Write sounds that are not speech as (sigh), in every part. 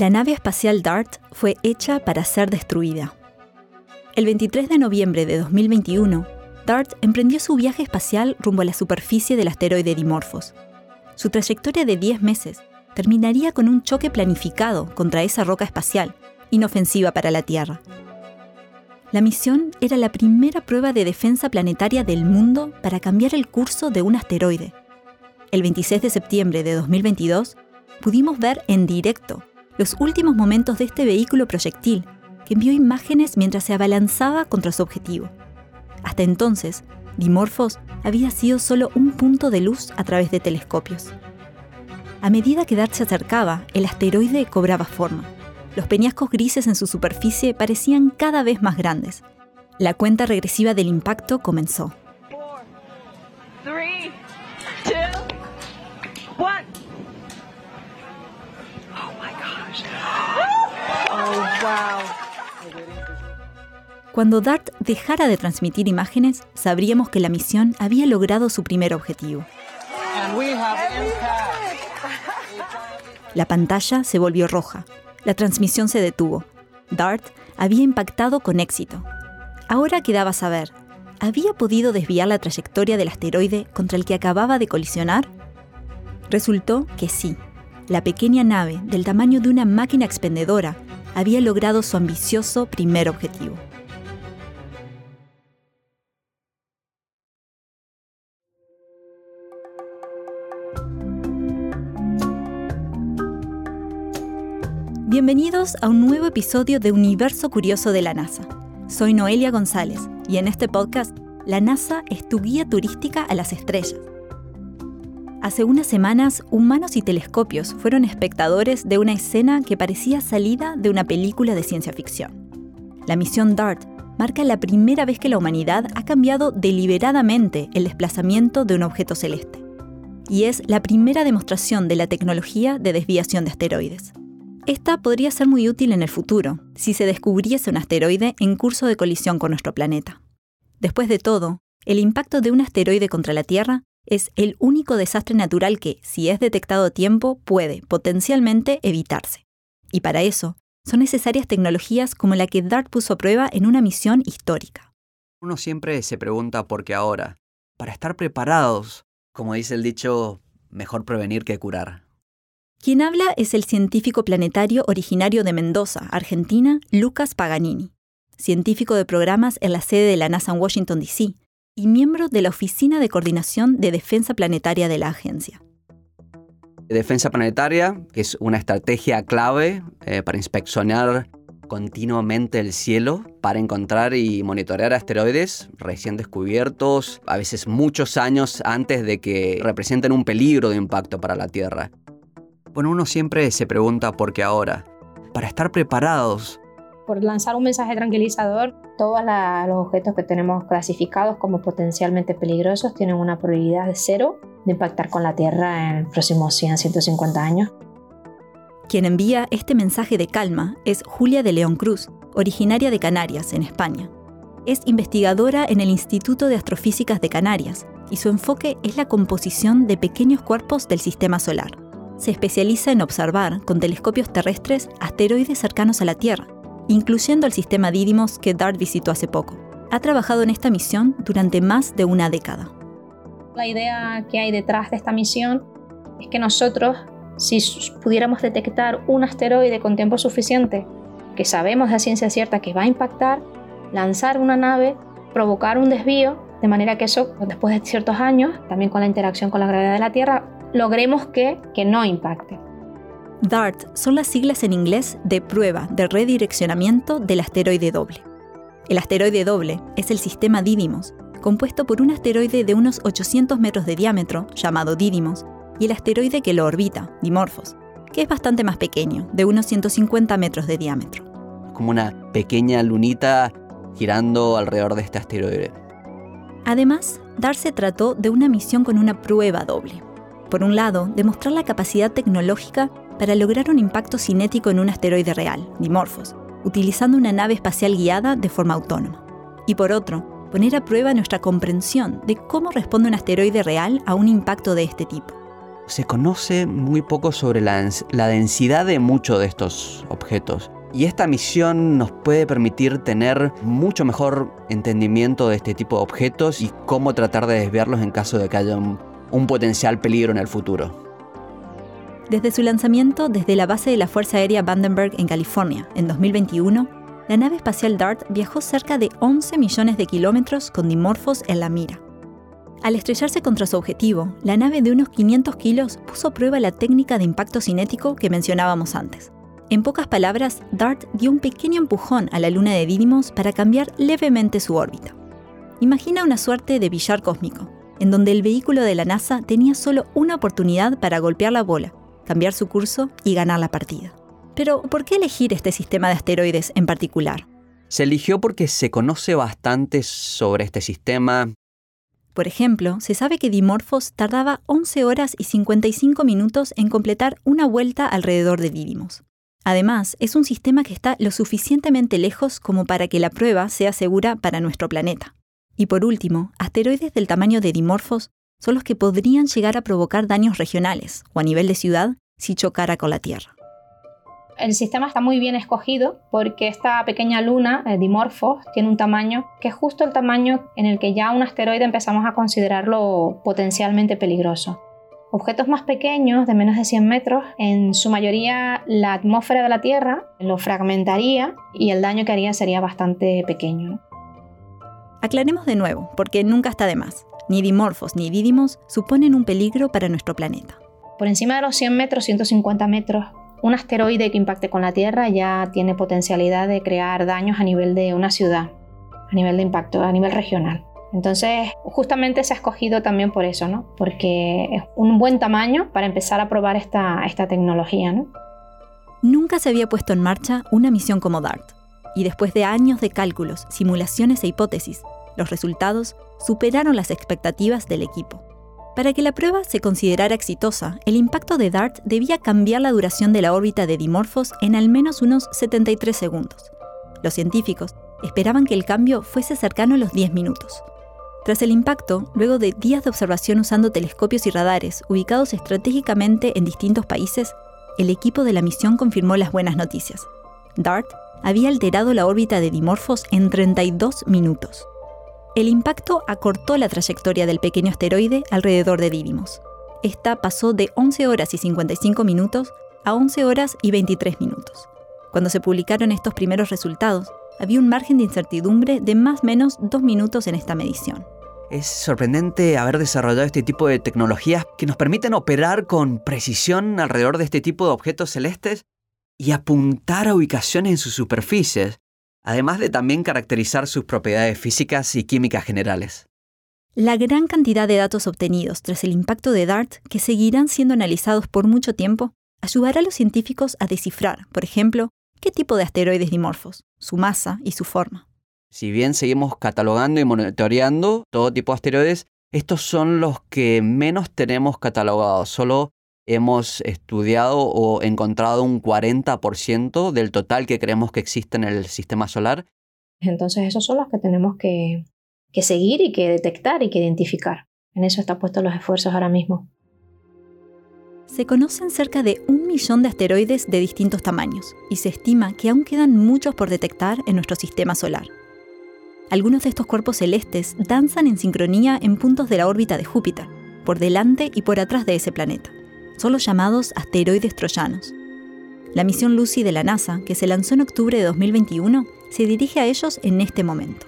La nave espacial DART fue hecha para ser destruida. El 23 de noviembre de 2021, DART emprendió su viaje espacial rumbo a la superficie del asteroide Dimorphos. Su trayectoria de 10 meses terminaría con un choque planificado contra esa roca espacial, inofensiva para la Tierra. La misión era la primera prueba de defensa planetaria del mundo para cambiar el curso de un asteroide. El 26 de septiembre de 2022, pudimos ver en directo los últimos momentos de este vehículo proyectil, que envió imágenes mientras se abalanzaba contra su objetivo. Hasta entonces, Dimorphos había sido solo un punto de luz a través de telescopios. A medida que Dart se acercaba, el asteroide cobraba forma. Los peñascos grises en su superficie parecían cada vez más grandes. La cuenta regresiva del impacto comenzó. Cuando DART dejara de transmitir imágenes, sabríamos que la misión había logrado su primer objetivo. La pantalla se volvió roja. La transmisión se detuvo. DART había impactado con éxito. Ahora quedaba saber, ¿había podido desviar la trayectoria del asteroide contra el que acababa de colisionar? Resultó que sí. La pequeña nave, del tamaño de una máquina expendedora, había logrado su ambicioso primer objetivo. Bienvenidos a un nuevo episodio de Universo Curioso de la NASA. Soy Noelia González y en este podcast, la NASA es tu guía turística a las estrellas. Hace unas semanas, humanos y telescopios fueron espectadores de una escena que parecía salida de una película de ciencia ficción. La misión DART marca la primera vez que la humanidad ha cambiado deliberadamente el desplazamiento de un objeto celeste. Y es la primera demostración de la tecnología de desviación de asteroides. Esta podría ser muy útil en el futuro, si se descubriese un asteroide en curso de colisión con nuestro planeta. Después de todo, el impacto de un asteroide contra la Tierra es el único desastre natural que, si es detectado a tiempo, puede potencialmente evitarse. Y para eso, son necesarias tecnologías como la que DART puso a prueba en una misión histórica. Uno siempre se pregunta por qué ahora. Para estar preparados, como dice el dicho, mejor prevenir que curar. Quien habla es el científico planetario originario de Mendoza, Argentina, Lucas Paganini, científico de programas en la sede de la NASA en Washington, D.C., y miembro de la Oficina de Coordinación de Defensa Planetaria de la agencia. Defensa planetaria, es una estrategia clave eh, para inspeccionar continuamente el cielo para encontrar y monitorear asteroides recién descubiertos, a veces muchos años antes de que representen un peligro de impacto para la Tierra. Bueno, uno siempre se pregunta por qué ahora. Para estar preparados. Por lanzar un mensaje tranquilizador, todos los objetos que tenemos clasificados como potencialmente peligrosos tienen una probabilidad de cero de impactar con la Tierra en los próximos 100, 150 años. Quien envía este mensaje de calma es Julia de León Cruz, originaria de Canarias, en España. Es investigadora en el Instituto de Astrofísicas de Canarias y su enfoque es la composición de pequeños cuerpos del sistema solar se especializa en observar con telescopios terrestres asteroides cercanos a la Tierra, incluyendo el sistema Didymos que DART visitó hace poco. Ha trabajado en esta misión durante más de una década. La idea que hay detrás de esta misión es que nosotros, si pudiéramos detectar un asteroide con tiempo suficiente, que sabemos de ciencia cierta que va a impactar, lanzar una nave, provocar un desvío, de manera que eso, después de ciertos años, también con la interacción con la gravedad de la Tierra, logremos que, que no impacte. DART son las siglas en inglés de prueba de redireccionamiento del asteroide doble. El asteroide doble es el sistema Didymos, compuesto por un asteroide de unos 800 metros de diámetro, llamado Didymos, y el asteroide que lo orbita, Dimorphos, que es bastante más pequeño, de unos 150 metros de diámetro. Como una pequeña lunita girando alrededor de este asteroide. Además, DART se trató de una misión con una prueba doble. Por un lado, demostrar la capacidad tecnológica para lograr un impacto cinético en un asteroide real, Dimorphos, utilizando una nave espacial guiada de forma autónoma. Y por otro, poner a prueba nuestra comprensión de cómo responde un asteroide real a un impacto de este tipo. se conoce muy poco sobre la, densidad de muchos de estos objetos. Y esta misión nos puede permitir tener mucho mejor entendimiento de este tipo de objetos y cómo tratar de desviarlos en caso de que haya un, un potencial peligro en el futuro. Desde su lanzamiento desde la base de la Fuerza Aérea Vandenberg en California en 2021, la nave espacial DART viajó cerca de 11 millones de kilómetros con dimorfos en la mira. Al estrellarse contra su objetivo, la nave de unos 500 kilos puso a prueba la técnica de impacto cinético que mencionábamos antes. En pocas palabras, DART dio un pequeño empujón a la luna de Didymos para cambiar levemente su órbita. Imagina una suerte de billar cósmico, en donde el vehículo de la NASA tenía solo una oportunidad para golpear la bola, cambiar su curso y ganar la partida. Pero, ¿por qué elegir este sistema de asteroides en particular? Se eligió porque se conoce bastante sobre este sistema. Por ejemplo, se sabe que Dimorphos tardaba 11 horas y 55 minutos en completar una vuelta alrededor de Didymos. Además, es un sistema que está lo suficientemente lejos como para que la prueba sea segura para nuestro planeta. Y por último, asteroides del tamaño de Dimorphos son los que podrían llegar a provocar daños regionales o a nivel de ciudad si chocara con la Tierra. El sistema está muy bien escogido porque esta pequeña luna, eh, Dimorphos, tiene un tamaño que es justo el tamaño en el que ya un asteroide empezamos a considerarlo potencialmente peligroso. Objetos más pequeños, de menos de 100 metros, en su mayoría la atmósfera de la Tierra lo fragmentaría y el daño que haría sería bastante pequeño. Aclaremos de nuevo, porque nunca está de más. Ni dimorfos ni dídimos suponen un peligro para nuestro planeta. Por encima de los 100 metros, 150 metros, un asteroide que impacte con la Tierra ya tiene potencialidad de crear daños a nivel de una ciudad, a nivel de impacto, a nivel regional. Entonces, justamente se ha escogido también por eso, ¿no? Porque es un buen tamaño para empezar a probar esta, esta tecnología, ¿no? Nunca se había puesto en marcha una misión como DART, y después de años de cálculos, simulaciones e hipótesis, los resultados superaron las expectativas del equipo. Para que la prueba se considerara exitosa, el impacto de DART debía cambiar la duración de la órbita de Dimorphos en al menos unos 73 segundos. Los científicos esperaban que el cambio fuese cercano a los 10 minutos. Tras el impacto, luego de días de observación usando telescopios y radares ubicados estratégicamente en distintos países, el equipo de la misión confirmó las buenas noticias. DART había alterado la órbita de Dimorphos en 32 minutos. El impacto acortó la trayectoria del pequeño asteroide alrededor de Didymos. Esta pasó de 11 horas y 55 minutos a 11 horas y 23 minutos. Cuando se publicaron estos primeros resultados, había un margen de incertidumbre de más o menos dos minutos en esta medición. Es sorprendente haber desarrollado este tipo de tecnologías que nos permiten operar con precisión alrededor de este tipo de objetos celestes y apuntar a ubicaciones en sus superficies, además de también caracterizar sus propiedades físicas y químicas generales. La gran cantidad de datos obtenidos tras el impacto de DART, que seguirán siendo analizados por mucho tiempo, ayudará a los científicos a descifrar, por ejemplo, qué tipo de asteroides dimorfos, su masa y su forma. Si bien seguimos catalogando y monitoreando todo tipo de asteroides, estos son los que menos tenemos catalogados. Solo hemos estudiado o encontrado un 40% del total que creemos que existe en el sistema solar. Entonces esos son los que tenemos que, que seguir y que detectar y que identificar. En eso están puestos los esfuerzos ahora mismo se conocen cerca de un millón de asteroides de distintos tamaños y se estima que aún quedan muchos por detectar en nuestro sistema solar. Algunos de estos cuerpos celestes danzan en sincronía en puntos de la órbita de Júpiter, por delante y por atrás de ese planeta. Son los llamados asteroides troyanos. La misión Lucy de la NASA, que se lanzó en octubre de 2021, se dirige a ellos en este momento.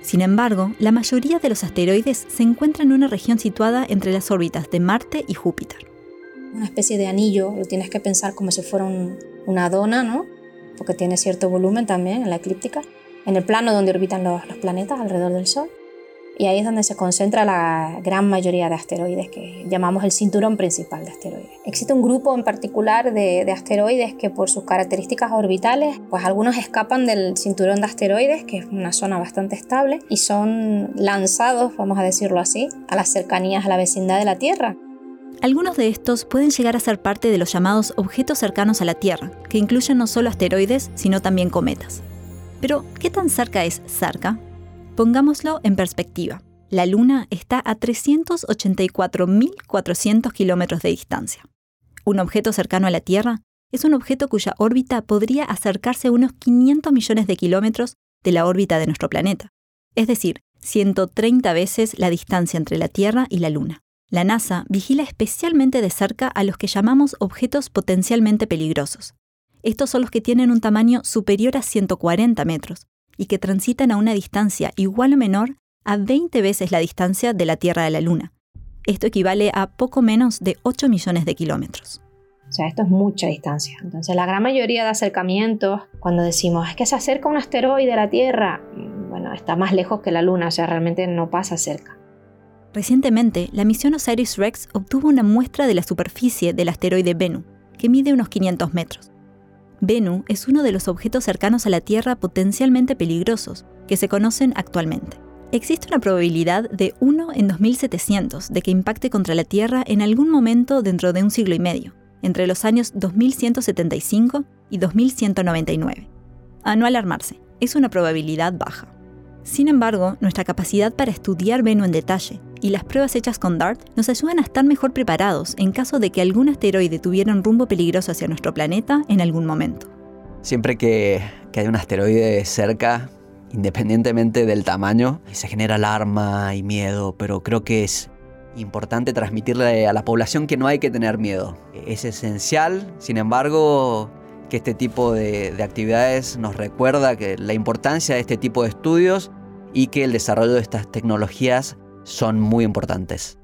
Sin embargo, la mayoría de los asteroides se encuentran en una región situada entre las órbitas de Marte y Júpiter una especie de anillo, lo tienes que pensar como si fuera una dona, ¿no? Porque tiene cierto volumen también en la eclíptica, en el plano donde orbitan los, planetas alrededor del Sol. Y ahí es donde se concentra la gran mayoría de asteroides que llamamos el cinturón principal de asteroides. Existe un grupo en particular de, de, asteroides que por sus características orbitales, pues algunos escapan del cinturón de asteroides, que es una zona bastante estable, y son lanzados, vamos a decirlo así, a las cercanías a la vecindad de la Tierra. Algunos de estos pueden llegar a ser parte de los llamados objetos cercanos a la Tierra, que incluyen no solo asteroides, sino también cometas. Pero, ¿qué tan cerca es cerca? Pongámoslo en perspectiva. La Luna está a 384.400 kilómetros de distancia. Un objeto cercano a la Tierra es un objeto cuya órbita podría acercarse a unos 500 millones de kilómetros de la órbita de nuestro planeta, es decir, 130 veces la distancia entre la Tierra y la Luna. La NASA vigila especialmente de cerca a los que llamamos objetos potencialmente peligrosos. Estos son los que tienen un tamaño superior a 140 metros y que transitan a una distancia igual o menor a 20 veces la distancia de la Tierra a la Luna. Esto equivale a poco menos de 8 millones de kilómetros. O sea, esto es mucha distancia. Entonces, la gran mayoría de acercamientos, cuando decimos es que se acerca un asteroide a la Tierra, mm, bueno, está más lejos que la Luna, o sea, realmente no pasa cerca. Recientemente, la misión OSIRIS-REx obtuvo una muestra de la superficie del asteroide Bennu, que mide unos 500 metros. Bennu es uno de los objetos cercanos a la Tierra potencialmente peligrosos que se conocen actualmente. Existe una probabilidad de 1 en 2700 de que impacte contra la Tierra en algún momento dentro de un siglo y medio entre los años 2175 y 2199. A no alarmarse, es una probabilidad baja. Sin embargo, nuestra capacidad para estudiar Venus en detalle y las pruebas hechas con DART nos ayudan a estar mejor preparados en caso de que algún asteroide tuviera un rumbo peligroso hacia nuestro planeta en algún momento. Siempre que, que hay un asteroide cerca, independientemente del tamaño, se genera alarma y miedo, pero creo que es importante transmitirle a la población que no hay que tener miedo. Es esencial, sin embargo, que este tipo de, actividades nos recuerda que la importancia de este tipo de estudios y que el desarrollo de estas tecnologías son muy importantes.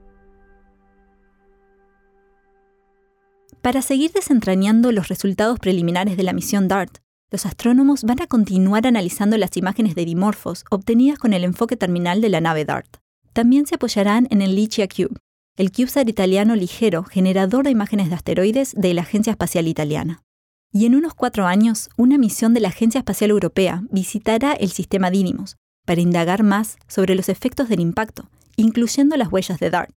Para seguir desentrañando los resultados preliminares de la misión DART, los astrónomos van a continuar analizando las imágenes de dimorfos obtenidas con el enfoque terminal de la nave DART. También se apoyarán en el Licia Cube, el CubeSat italiano ligero generador de imágenes de asteroides de la Agencia Espacial Italiana. Y en unos cuatro años, una misión de la Agencia Espacial Europea visitará el sistema Dínimos para indagar más sobre los efectos del impacto, incluyendo las huellas de DART,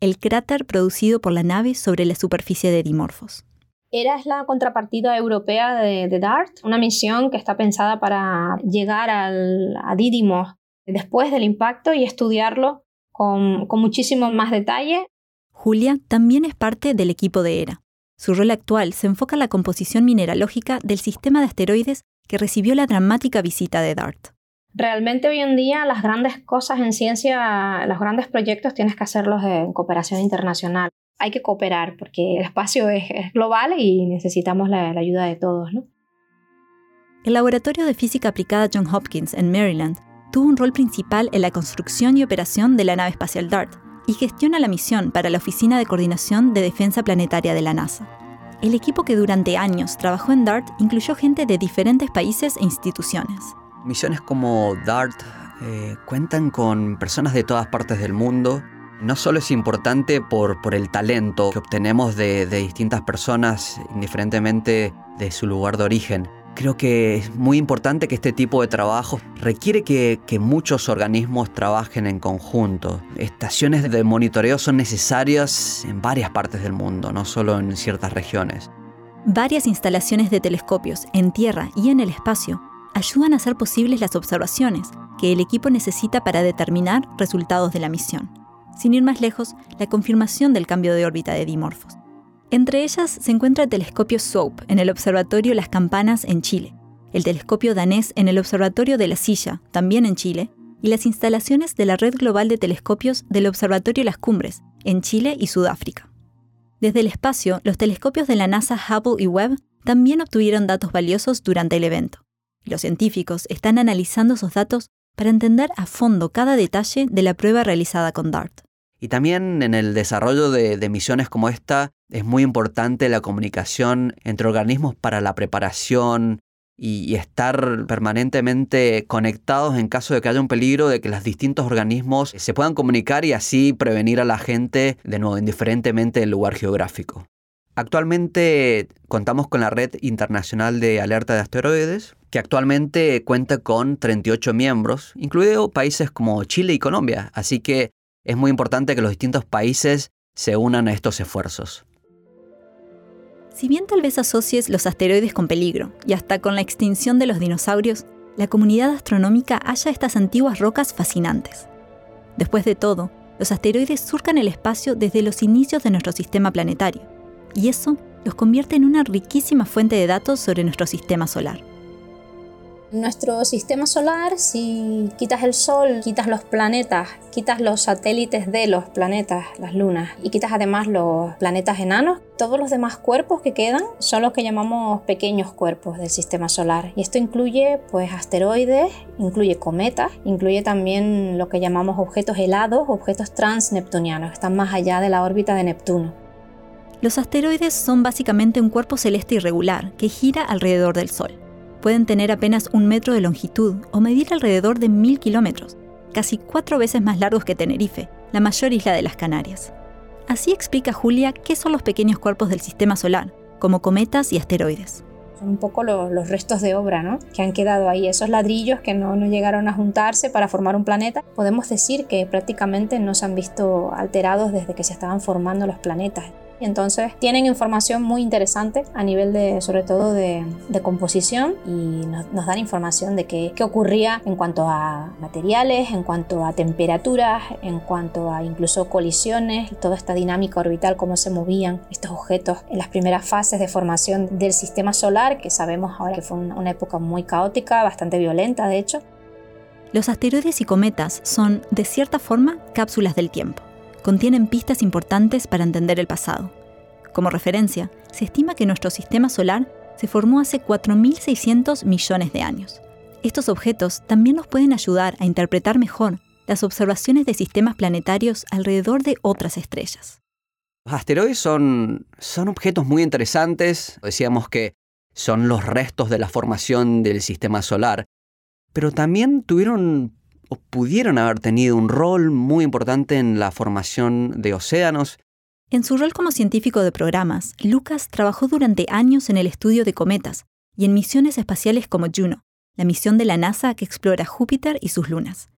el cráter producido por la nave sobre la superficie de Dimorphos. ERA es la contrapartida europea de, DART, una misión que está pensada para llegar al, a Didymos después del impacto y estudiarlo con, muchísimo más detalle. Julia también es parte del equipo de ERA. Su rol actual se enfoca en la composición mineralógica del sistema de asteroides que recibió la dramática visita de DART. Realmente hoy en día las grandes cosas en ciencia, los grandes proyectos tienes que hacerlos en cooperación internacional. Hay que cooperar porque el espacio es, global y necesitamos la, la ayuda de todos. ¿no? El Laboratorio de Física Aplicada John Hopkins en Maryland tuvo un rol principal en la construcción y operación de la nave espacial DART y gestiona la misión para la Oficina de Coordinación de Defensa Planetaria de la NASA. El equipo que durante años trabajó en DART incluyó gente de diferentes países e instituciones. Misiones como DART eh, cuentan con personas de todas partes del mundo. No solo es importante por, el talento que obtenemos de distintas personas, indiferentemente de su lugar de origen, Creo que es muy importante que este tipo de trabajo requiere que, muchos organismos trabajen en conjunto. Estaciones de monitoreo son necesarias en varias partes del mundo, no solo en ciertas regiones. Varias instalaciones de telescopios en tierra y en el espacio ayudan a hacer posibles las observaciones que el equipo necesita para determinar resultados de la misión. Sin ir más lejos, la confirmación del cambio de órbita de Dimorphos. Entre ellas se encuentra el telescopio SOAP en el Observatorio Las Campanas en Chile, el telescopio danés en el Observatorio de la Silla, también en Chile, y las instalaciones de la Red Global de Telescopios del Observatorio Las Cumbres, en Chile y Sudáfrica. Desde el espacio, los telescopios de la NASA Hubble y Webb también obtuvieron datos valiosos durante el evento. Los científicos están analizando esos datos para entender a fondo cada detalle de la prueba realizada con DART. Y también en el desarrollo de, misiones como esta es muy importante la comunicación entre organismos para la preparación y, estar permanentemente conectados en caso de que haya un peligro de que los distintos organismos se puedan comunicar y así prevenir a la gente, de nuevo, indiferentemente del lugar geográfico. Actualmente contamos con la Red Internacional de Alerta de Asteroides, que actualmente cuenta con 38 miembros, incluidos países como Chile y Colombia, así que es muy importante que los distintos países se unan a estos esfuerzos. Si bien tal vez asocies los asteroides con peligro, y hasta con la extinción de los dinosaurios, la comunidad astronómica halla estas antiguas rocas fascinantes. Después de todo, los asteroides surcan el espacio desde los inicios de nuestro sistema planetario, y eso los convierte en una riquísima fuente de datos sobre nuestro sistema solar. Nuestro sistema solar, si quitas el Sol, quitas los planetas, quitas los satélites de los planetas, las lunas, y quitas además los planetas enanos, todos los demás cuerpos que quedan son los que llamamos pequeños cuerpos del sistema solar. Y esto incluye pues asteroides, incluye cometas, incluye también lo que llamamos objetos helados, objetos transneptunianos, que están más allá de la órbita de Neptuno. Los asteroides son básicamente un cuerpo celeste irregular que gira alrededor del Sol pueden tener apenas un metro de longitud o medir alrededor de mil kilómetros, casi cuatro veces más largos que Tenerife, la mayor isla de las Canarias. Así explica Julia qué son los pequeños cuerpos del sistema solar, como cometas y asteroides. Son un poco los, restos de obra ¿no? que han quedado ahí, esos ladrillos que no, no llegaron a juntarse para formar un planeta. Podemos decir que prácticamente no se han visto alterados desde que se estaban formando los planetas. Y entonces tienen información muy interesante a nivel de, sobre todo de, composición y nos, dan información de qué, qué ocurría en cuanto a materiales, en cuanto a temperaturas, en cuanto a incluso colisiones, toda esta dinámica orbital, cómo se movían estos objetos en las primeras fases de formación del sistema solar, que sabemos ahora que fue una época muy caótica, bastante violenta de hecho. Los asteroides y cometas son, de cierta forma, cápsulas del tiempo contienen pistas importantes para entender el pasado. Como referencia, se estima que nuestro sistema solar se formó hace 4.600 millones de años. Estos objetos también nos pueden ayudar a interpretar mejor las observaciones de sistemas planetarios alrededor de otras estrellas. Los asteroides son, son objetos muy interesantes, decíamos que son los restos de la formación del sistema solar, pero también tuvieron pudieron haber tenido un rol muy importante en la formación de océanos. En su rol como científico de programas, Lucas trabajó durante años en el estudio de cometas y en misiones espaciales como Juno, la misión de la NASA que explora Júpiter y sus lunas.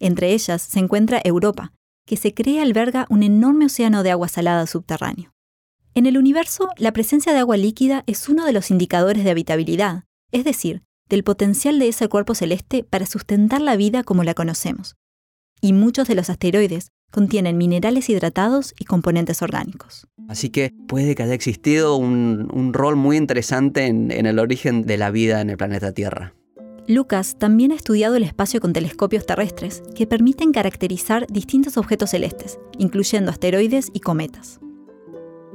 Entre ellas se encuentra Europa, que se cree alberga un enorme océano de agua salada subterráneo. En el universo, la presencia de agua líquida es uno de los indicadores de habitabilidad, es decir, del potencial de ese cuerpo celeste para sustentar la vida como la conocemos. Y muchos de los asteroides contienen minerales hidratados y componentes orgánicos. Así que puede que haya existido un, rol muy interesante en, en el origen de la vida en el planeta Tierra. Lucas también ha estudiado el espacio con telescopios terrestres que permiten caracterizar distintos objetos celestes, incluyendo asteroides y cometas.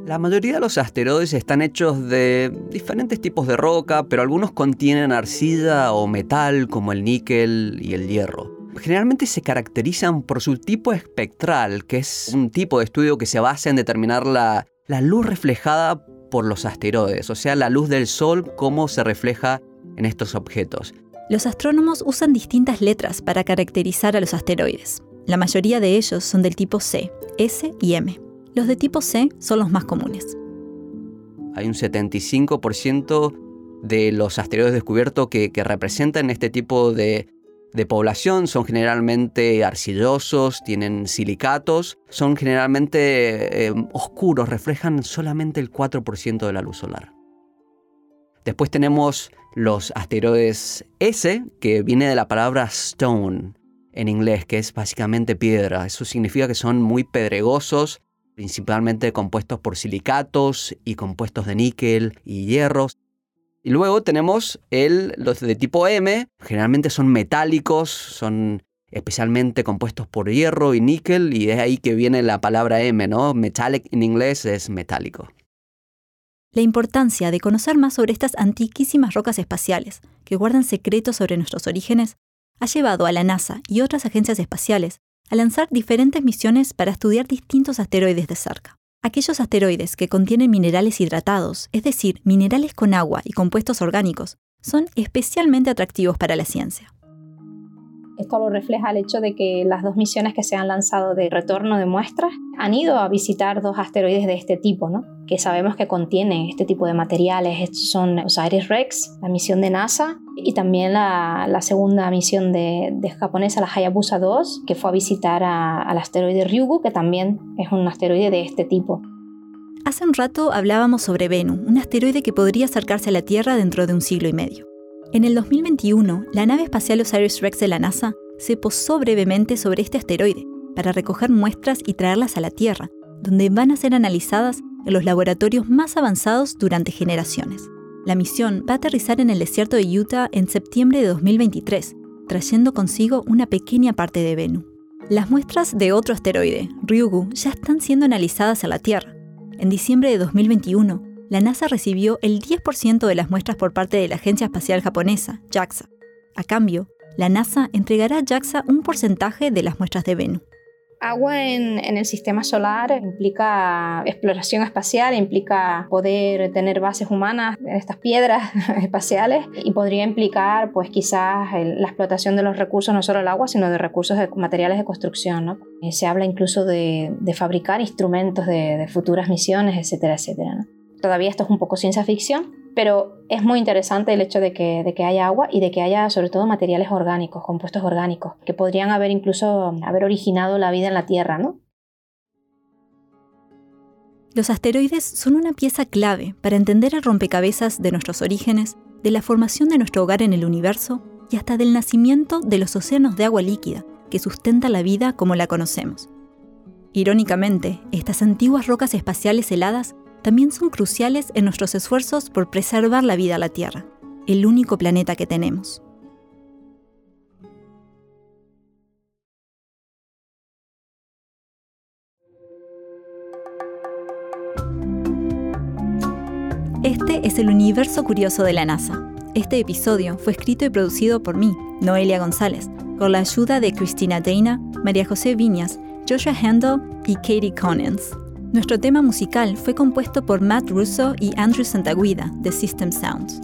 La mayoría de los asteroides están hechos de diferentes tipos de roca, pero algunos contienen arcilla o metal como el níquel y el hierro. Generalmente se caracterizan por su tipo espectral, que es un tipo de estudio que se basa en determinar la, luz reflejada por los asteroides, o sea, la luz del Sol, cómo se refleja en estos objetos. Los astrónomos usan distintas letras para caracterizar a los asteroides. La mayoría de ellos son del tipo C, S y M. Los de tipo C son los más comunes. Hay un 75% de los asteroides descubiertos que, representan este tipo de, población son generalmente arcillosos, tienen silicatos, son generalmente eh, oscuros, reflejan solamente el 4% de la luz solar. Después tenemos los asteroides S, que viene de la palabra stone en inglés, que es básicamente piedra. Eso significa que son muy pedregosos, principalmente compuestos por silicatos y compuestos de níquel y hierros. Y luego tenemos los de tipo M, generalmente son metálicos, son especialmente compuestos por hierro y níquel, y es ahí que viene la palabra M, ¿no? Metallic en inglés es metálico. La importancia de conocer más sobre estas antiquísimas rocas espaciales, que guardan secretos sobre nuestros orígenes, ha llevado a la NASA y otras agencias espaciales a lanzar diferentes misiones para estudiar distintos asteroides de cerca. Aquellos asteroides que contienen minerales hidratados, es decir, minerales con agua y compuestos orgánicos, son especialmente atractivos para la ciencia. Esto lo refleja el hecho de que las dos misiones que se han lanzado de retorno de muestras han ido a visitar dos asteroides de este tipo, ¿no? que sabemos que contienen este tipo de materiales. Estos son Osiris-Rex, la misión de NASA, y también la, segunda misión de, japonesa, la Hayabusa 2, que fue a visitar al asteroide Ryugu, que también es un asteroide de este tipo. Hace un rato hablábamos sobre Venus, un asteroide que podría acercarse a la Tierra dentro de un siglo y medio. En el 2021, la nave espacial OSIRIS-REx de la NASA se posó brevemente sobre este asteroide para recoger muestras y traerlas a la Tierra, donde van a ser analizadas en los laboratorios más avanzados durante generaciones. La misión va a aterrizar en el desierto de Utah en septiembre de 2023, trayendo consigo una pequeña parte de Venus. Las muestras de otro asteroide, Ryugu, ya están siendo analizadas en la Tierra. En diciembre de 2021, la NASA recibió el 10% de las muestras por parte de la Agencia Espacial Japonesa, JAXA. A cambio, la NASA entregará a JAXA un porcentaje de las muestras de Venus. Agua en, el sistema solar implica exploración espacial, implica poder tener bases humanas en estas piedras (laughs) espaciales y podría implicar pues quizás la explotación de los recursos, no solo el agua, sino de recursos de materiales de construcción. ¿no? Eh, se habla incluso de, fabricar instrumentos de, de, futuras misiones, etcétera, etcétera. ¿no? Todavía esto es un poco ciencia ficción, pero es muy interesante el hecho de que, de que haya agua y de que haya sobre todo materiales orgánicos, compuestos orgánicos, que podrían haber incluso haber originado la vida en la Tierra, ¿no? Los asteroides son una pieza clave para entender el rompecabezas de nuestros orígenes, de la formación de nuestro hogar en el universo y hasta del nacimiento de los océanos de agua líquida que sustenta la vida como la conocemos. Irónicamente, estas antiguas rocas espaciales heladas también son cruciales en nuestros esfuerzos por preservar la vida a la Tierra, el único planeta que tenemos. Este es el universo curioso de la NASA. Este episodio fue escrito y producido por mí, Noelia González, con la ayuda de Cristina Dana, María José Viñas, Joshua Handel y Katie Conens. Nuestro tema musical fue compuesto por Matt Russo y Andrew Santaguida de System Sounds.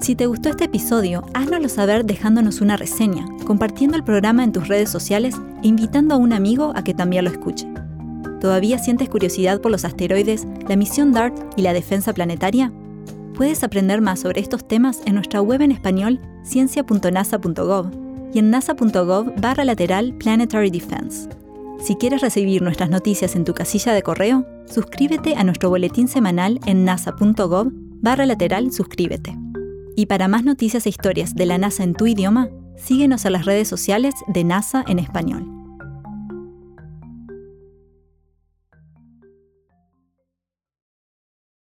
Si te gustó este episodio, háznoslo saber dejándonos una reseña, compartiendo el programa en tus redes sociales e invitando a un amigo a que también lo escuche. ¿Todavía sientes curiosidad por los asteroides, la misión DART y la defensa planetaria? Puedes aprender más sobre estos temas en nuestra web en español ciencia.nasa.gov y en nasa.gov barra lateral Planetary Defense. Si quieres recibir nuestras noticias en tu casilla de correo, suscríbete a nuestro boletín semanal en nasa.gov barra lateral suscríbete. Y para más noticias e historias de la NASA en tu idioma, síguenos a las redes sociales de NASA en español.